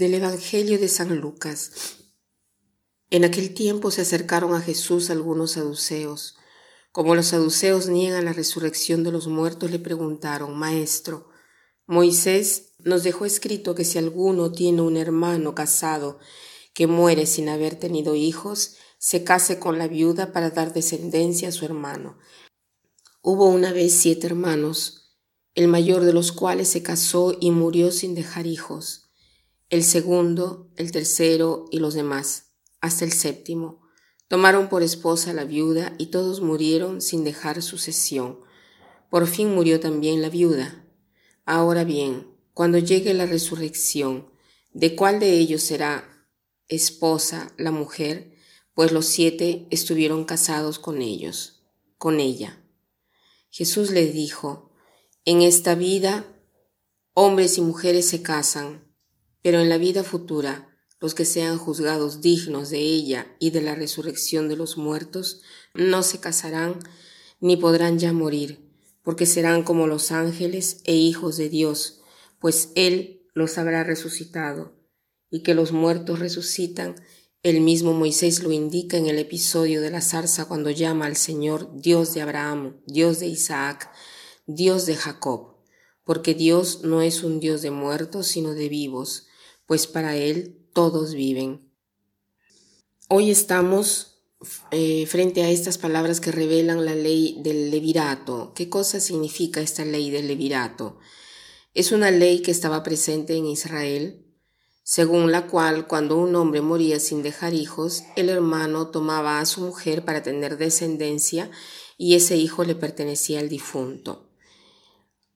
Del Evangelio de San Lucas. En aquel tiempo se acercaron a Jesús algunos saduceos. Como los saduceos niegan la resurrección de los muertos, le preguntaron, Maestro, Moisés nos dejó escrito que si alguno tiene un hermano casado que muere sin haber tenido hijos, se case con la viuda para dar descendencia a su hermano. Hubo una vez siete hermanos, el mayor de los cuales se casó y murió sin dejar hijos el segundo, el tercero y los demás, hasta el séptimo. Tomaron por esposa a la viuda y todos murieron sin dejar sucesión. Por fin murió también la viuda. Ahora bien, cuando llegue la resurrección, ¿de cuál de ellos será esposa la mujer? Pues los siete estuvieron casados con ellos, con ella. Jesús les dijo, en esta vida hombres y mujeres se casan, pero en la vida futura, los que sean juzgados dignos de ella y de la resurrección de los muertos, no se casarán ni podrán ya morir, porque serán como los ángeles e hijos de Dios, pues Él los habrá resucitado, y que los muertos resucitan, el mismo Moisés lo indica en el episodio de la zarza cuando llama al Señor Dios de Abraham, Dios de Isaac, Dios de Jacob, porque Dios no es un Dios de muertos, sino de vivos, pues para Él todos viven. Hoy estamos eh, frente a estas palabras que revelan la ley del levirato. ¿Qué cosa significa esta ley del levirato? Es una ley que estaba presente en Israel, según la cual cuando un hombre moría sin dejar hijos, el hermano tomaba a su mujer para tener descendencia y ese hijo le pertenecía al difunto.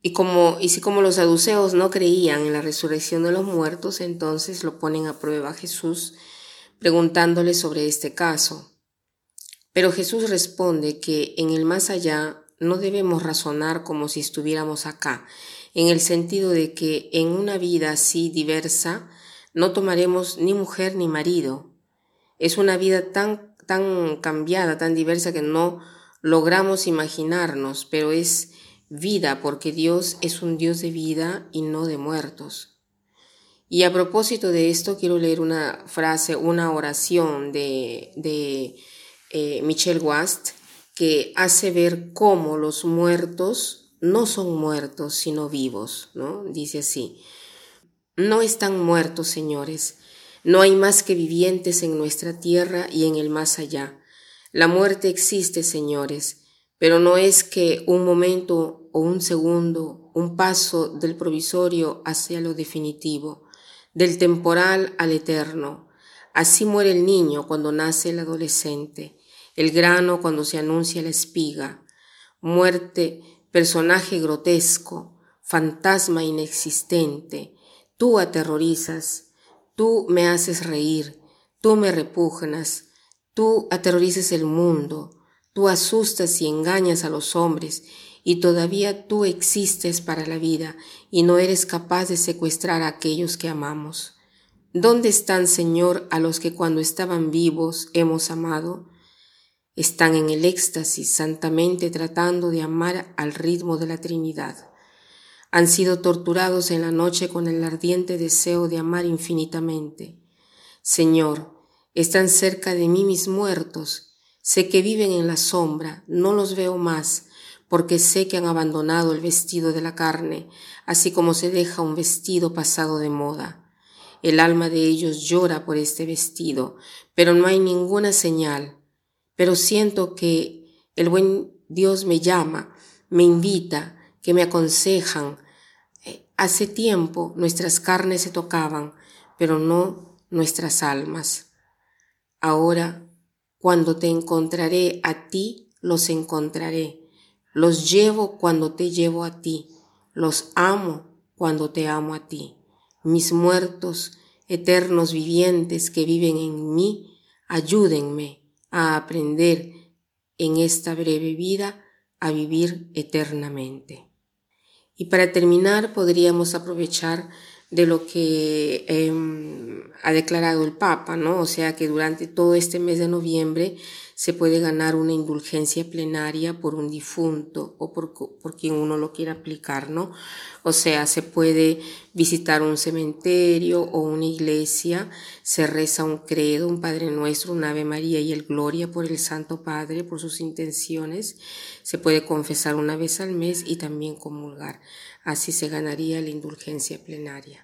Y como, y si como los saduceos no creían en la resurrección de los muertos, entonces lo ponen a prueba Jesús, preguntándole sobre este caso. Pero Jesús responde que en el más allá no debemos razonar como si estuviéramos acá, en el sentido de que en una vida así diversa no tomaremos ni mujer ni marido. Es una vida tan, tan cambiada, tan diversa que no logramos imaginarnos, pero es vida, porque Dios es un Dios de vida y no de muertos. Y a propósito de esto, quiero leer una frase, una oración de, de eh, Michel Wast, que hace ver cómo los muertos no son muertos, sino vivos, ¿no? Dice así, no están muertos, señores, no hay más que vivientes en nuestra tierra y en el más allá. La muerte existe, señores, pero no es que un momento o un segundo, un paso del provisorio hacia lo definitivo, del temporal al eterno. Así muere el niño cuando nace el adolescente, el grano cuando se anuncia la espiga. Muerte, personaje grotesco, fantasma inexistente. Tú aterrorizas, tú me haces reír, tú me repugnas, tú aterrorizas el mundo, Tú asustas y engañas a los hombres, y todavía tú existes para la vida, y no eres capaz de secuestrar a aquellos que amamos. ¿Dónde están, Señor, a los que cuando estaban vivos hemos amado? Están en el éxtasis, santamente tratando de amar al ritmo de la Trinidad. Han sido torturados en la noche con el ardiente deseo de amar infinitamente. Señor, están cerca de mí mis muertos, Sé que viven en la sombra, no los veo más, porque sé que han abandonado el vestido de la carne, así como se deja un vestido pasado de moda. El alma de ellos llora por este vestido, pero no hay ninguna señal. Pero siento que el buen Dios me llama, me invita, que me aconsejan. Hace tiempo nuestras carnes se tocaban, pero no nuestras almas. Ahora cuando te encontraré a ti, los encontraré. Los llevo cuando te llevo a ti. Los amo cuando te amo a ti. Mis muertos, eternos vivientes que viven en mí, ayúdenme a aprender en esta breve vida a vivir eternamente. Y para terminar, podríamos aprovechar de lo que em, ha declarado el Papa, ¿no? O sea que durante todo este mes de noviembre se puede ganar una indulgencia plenaria por un difunto o por, por quien uno lo quiera aplicar, ¿no? O sea, se puede visitar un cementerio o una iglesia, se reza un credo, un Padre Nuestro, un Ave María y el Gloria por el Santo Padre, por sus intenciones, se puede confesar una vez al mes y también comulgar. Así se ganaría la indulgencia plenaria.